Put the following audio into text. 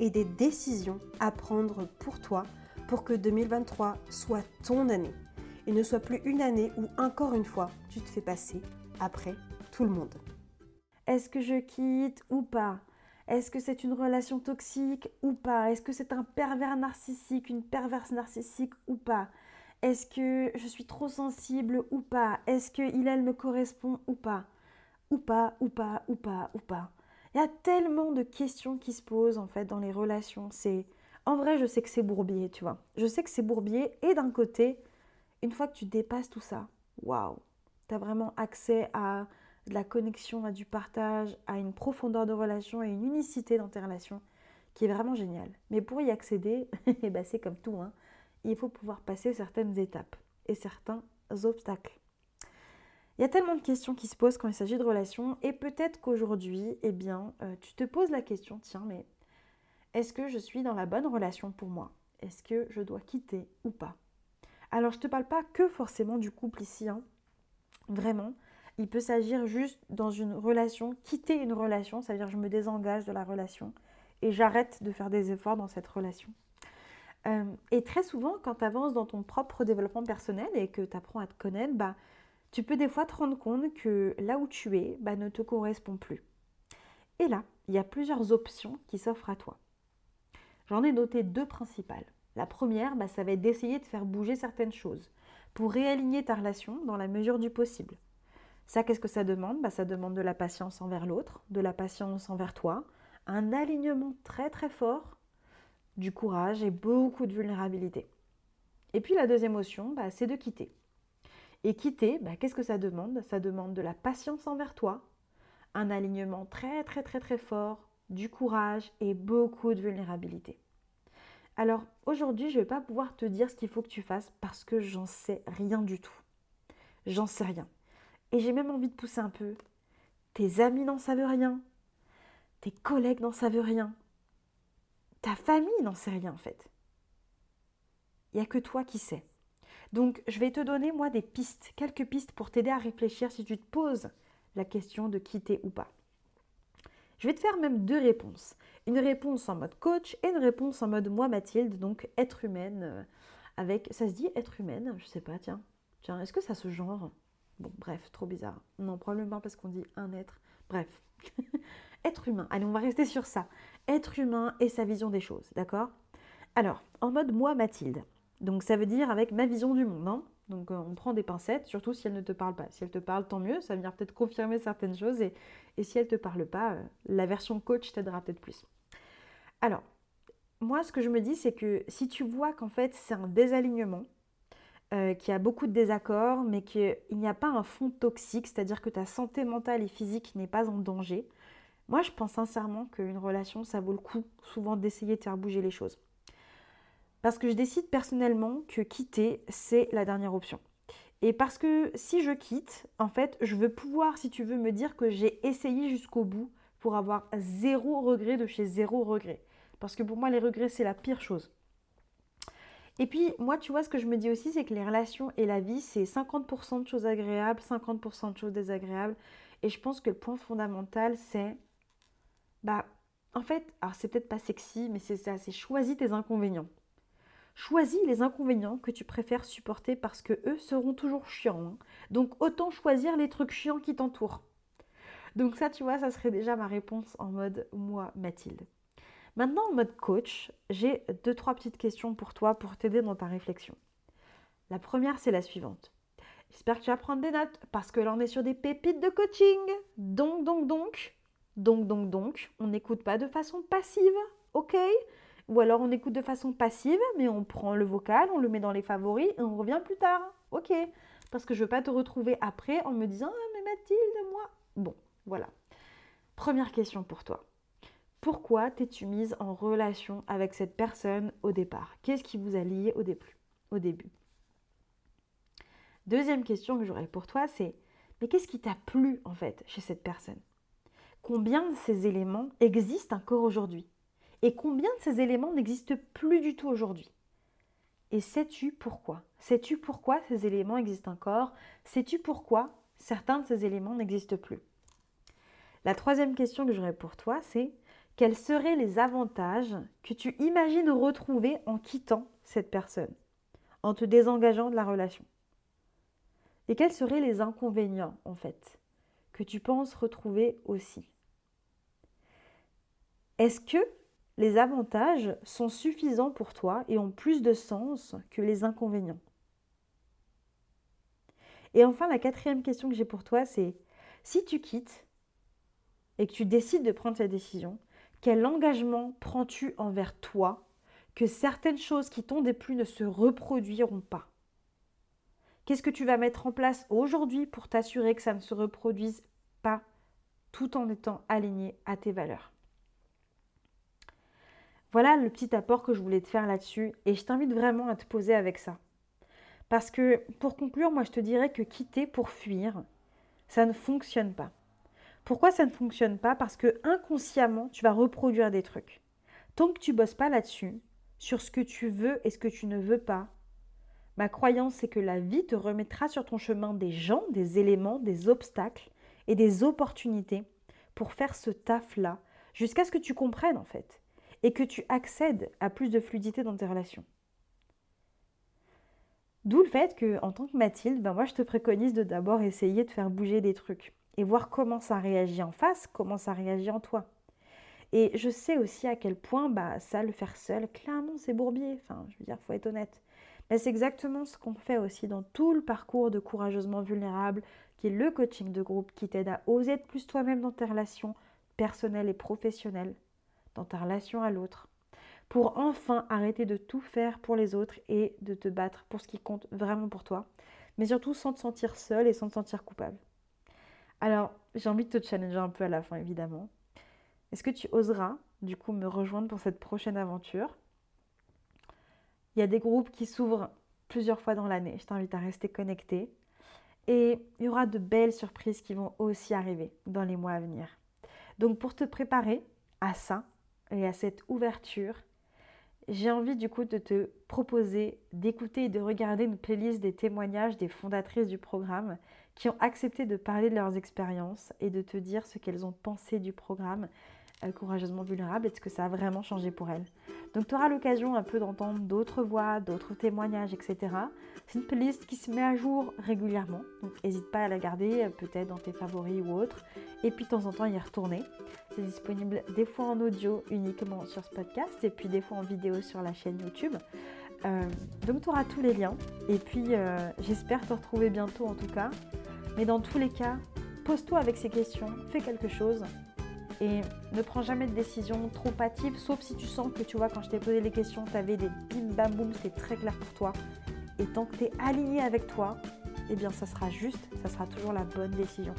et des décisions à prendre pour toi pour que 2023 soit ton année. Et ne soit plus une année où encore une fois tu te fais passer après tout le monde. Est-ce que je quitte ou pas? Est-ce que c'est une relation toxique ou pas? Est-ce que c'est un pervers narcissique, une perverse narcissique ou pas? Est-ce que je suis trop sensible ou pas? Est-ce que il elle me correspond ou pas? Ou pas, ou pas, ou pas, ou pas il y a tellement de questions qui se posent en fait dans les relations. C'est en vrai, je sais que c'est bourbier, tu vois. Je sais que c'est bourbier et d'un côté, une fois que tu dépasses tout ça, waouh, tu as vraiment accès à de la connexion, à du partage, à une profondeur de relation et une unicité dans tes relations qui est vraiment géniale. Mais pour y accéder, eh ben, c'est comme tout, hein, il faut pouvoir passer certaines étapes et certains obstacles. Il y a tellement de questions qui se posent quand il s'agit de relations et peut-être qu'aujourd'hui, eh bien, euh, tu te poses la question, tiens, mais est-ce que je suis dans la bonne relation pour moi? Est-ce que je dois quitter ou pas? Alors, je ne te parle pas que forcément du couple ici, hein. Vraiment, il peut s'agir juste dans une relation, quitter une relation, ça veut dire je me désengage de la relation et j'arrête de faire des efforts dans cette relation. Euh, et très souvent, quand tu avances dans ton propre développement personnel et que tu apprends à te connaître, bah, tu peux des fois te rendre compte que là où tu es bah, ne te correspond plus. Et là, il y a plusieurs options qui s'offrent à toi. J'en ai noté deux principales. La première, bah, ça va être d'essayer de faire bouger certaines choses pour réaligner ta relation dans la mesure du possible. Ça, qu'est-ce que ça demande? Bah, Ça demande de la patience envers l'autre, de la patience envers toi, un alignement très très fort, du courage et beaucoup de vulnérabilité. Et puis la deuxième option, c'est de quitter. Et quitter, bah, qu'est-ce que ça demande? Ça demande de la patience envers toi, un alignement très très très très fort, du courage et beaucoup de vulnérabilité. Alors aujourd'hui, je ne vais pas pouvoir te dire ce qu'il faut que tu fasses parce que j'en sais rien du tout. J'en sais rien. Et j'ai même envie de pousser un peu. Tes amis n'en savent rien. Tes collègues n'en savent rien. Ta famille n'en sait rien en fait. Il n'y a que toi qui sais. Donc, je vais te donner, moi, des pistes, quelques pistes pour t'aider à réfléchir si tu te poses la question de quitter ou pas. Je vais te faire même deux réponses. Une réponse en mode coach et une réponse en mode moi, Mathilde, donc être humaine, euh, avec. Ça se dit être humaine Je sais pas, tiens. Tiens, est-ce que ça se genre? Bon, bref, trop bizarre. Non, probablement parce qu'on dit un être. Bref. être humain. Allez, on va rester sur ça. Être humain et sa vision des choses, d'accord? Alors, en mode moi, Mathilde. Donc ça veut dire avec ma vision du monde. Hein. Donc euh, on prend des pincettes, surtout si elle ne te parle pas. Si elle te parle, tant mieux, ça venir peut-être confirmer certaines choses. Et, si elle ne te parle pas, euh, la version coach t'aidera peut-être plus. Alors, moi ce que je me dis, c'est que si tu vois qu'en fait c'est un désalignement, euh, qu'il y a beaucoup de désaccords, mais qu'il n'y a pas un fond toxique, c'est-à-dire que ta santé mentale et physique n'est pas en danger, moi je pense sincèrement qu'une relation, ça vaut le coup souvent d'essayer de faire bouger les choses. Parce que je décide personnellement que quitter, c'est la dernière option. Et parce que si je quitte, en fait, je veux pouvoir, si tu veux, me dire que j'ai essayé jusqu'au bout pour avoir zéro regret de chez zéro regret. Parce que pour moi, les regrets, c'est la pire chose. Et puis, moi, tu vois, ce que je me dis aussi, c'est que les relations et la vie, c'est 50% de choses agréables, 50% de choses désagréables. Et je pense que le point fondamental, c'est, bah, en fait, alors c'est peut-être pas sexy, mais c'est ça, c'est choisis tes inconvénients. Choisis les inconvénients que tu préfères supporter parce que eux seront toujours chiants. Hein. Donc autant choisir les trucs chiants qui t'entourent. Donc ça, tu vois, ça serait déjà ma réponse en mode moi, Mathilde. Maintenant, en mode coach, j'ai deux, trois petites questions pour toi pour t'aider dans ta réflexion. La première, c'est la suivante. J'espère que tu vas prendre des notes parce que là, on est sur des pépites de coaching. Donc, donc, donc, donc, donc, donc, on n'écoute pas de façon passive, ok? Ou alors on écoute de façon passive, mais on prend le vocal, on le met dans les favoris et on revient plus tard, ok Parce que je ne veux pas te retrouver après en me disant ah, mais Mathilde, moi. Bon, voilà. Première question pour toi. Pourquoi t'es-tu mise en relation avec cette personne au départ? Qu'est-ce qui vous a lié au début, au début? Deuxième question que j'aurais pour toi, c'est mais qu'est-ce qui t'a plu en fait chez cette personne? Combien de ces éléments existent encore aujourd'hui? Et combien de ces éléments n'existent plus du tout aujourd'hui? Et sais-tu pourquoi? Sais-tu pourquoi ces éléments existent encore? Sais-tu pourquoi certains de ces éléments n'existent plus? La troisième question que j'aurais pour toi, c'est quels seraient les avantages que tu imagines retrouver en quittant cette personne, en te désengageant de la relation? Et quels seraient les inconvénients, en fait, que tu penses retrouver aussi? Est-ce que les avantages sont suffisants pour toi et ont plus de sens que les inconvénients. Et enfin, la quatrième question que j'ai pour toi, c'est si tu quittes et que tu décides de prendre cette décision, quel engagement prends-tu envers toi que certaines choses qui t'ont déplu ne se reproduiront pas? Qu'est-ce que tu vas mettre en place aujourd'hui pour t'assurer que ça ne se reproduise pas tout en étant aligné à tes valeurs? Voilà le petit apport que je voulais te faire là-dessus et je t'invite vraiment à te poser avec ça. Parce que pour conclure, moi je te dirais que quitter pour fuir, ça ne fonctionne pas. Pourquoi ça ne fonctionne pas? Parce que inconsciemment, tu vas reproduire des trucs. Tant que tu bosses pas là-dessus, sur ce que tu veux et ce que tu ne veux pas, Ma croyance, c'est que la vie te remettra sur ton chemin des gens, des éléments, des obstacles et des opportunités pour faire ce taf-là, jusqu'à ce que tu comprennes en fait, et que tu accèdes à plus de fluidité dans tes relations. D'où le fait que, en tant que Mathilde, ben moi je te préconise de d'abord essayer de faire bouger des trucs et voir comment ça réagit en face, comment ça réagit en toi. Et je sais aussi à quel point bah, ça, le faire seul, clairement, c'est bourbier. Enfin, je veux dire, faut être honnête. Mais c'est exactement ce qu'on fait aussi dans tout le parcours de courageusement vulnérable, qui est le coaching de groupe qui t'aide à oser être plus toi-même dans tes relations personnelles et professionnelles, dans ta relation à l'autre, pour enfin arrêter de tout faire pour les autres et de te battre pour ce qui compte vraiment pour toi, mais surtout sans te sentir seul et sans te sentir coupable. Alors, j'ai envie de te challenger un peu à la fin, évidemment. Est-ce que tu oseras, du coup, me rejoindre pour cette prochaine aventure? Il y a des groupes qui s'ouvrent plusieurs fois dans l'année. Je t'invite à rester connecté. Et il y aura de belles surprises qui vont aussi arriver dans les mois à venir. Donc pour te préparer à ça et à cette ouverture, j'ai envie du coup de te proposer d'écouter et de regarder une playlist des témoignages des fondatrices du programme qui ont accepté de parler de leurs expériences et de te dire ce qu'elles ont pensé du programme euh, courageusement vulnérable et ce que ça a vraiment changé pour elles. Donc tu auras l'occasion un peu d'entendre d'autres voix, d'autres témoignages, etc. C'est une playlist qui se met à jour régulièrement, donc n'hésite pas à la garder euh, peut-être dans tes favoris ou autres, et puis de temps en temps y retourner. C'est disponible des fois en audio uniquement sur ce podcast et puis des fois en vidéo sur la chaîne YouTube. Euh, donc tu auras tous les liens et puis j'espère te retrouver bientôt en tout cas. Mais dans tous les cas, pose-toi avec ces questions, fais quelque chose et ne prends jamais de décision trop hâtive, sauf si tu sens que tu vois, quand je t'ai posé les questions, tu avais des bim bam boum, c'était très clair pour toi. Et tant que tu es aligné avec toi, eh bien ça sera juste, ça sera toujours la bonne décision.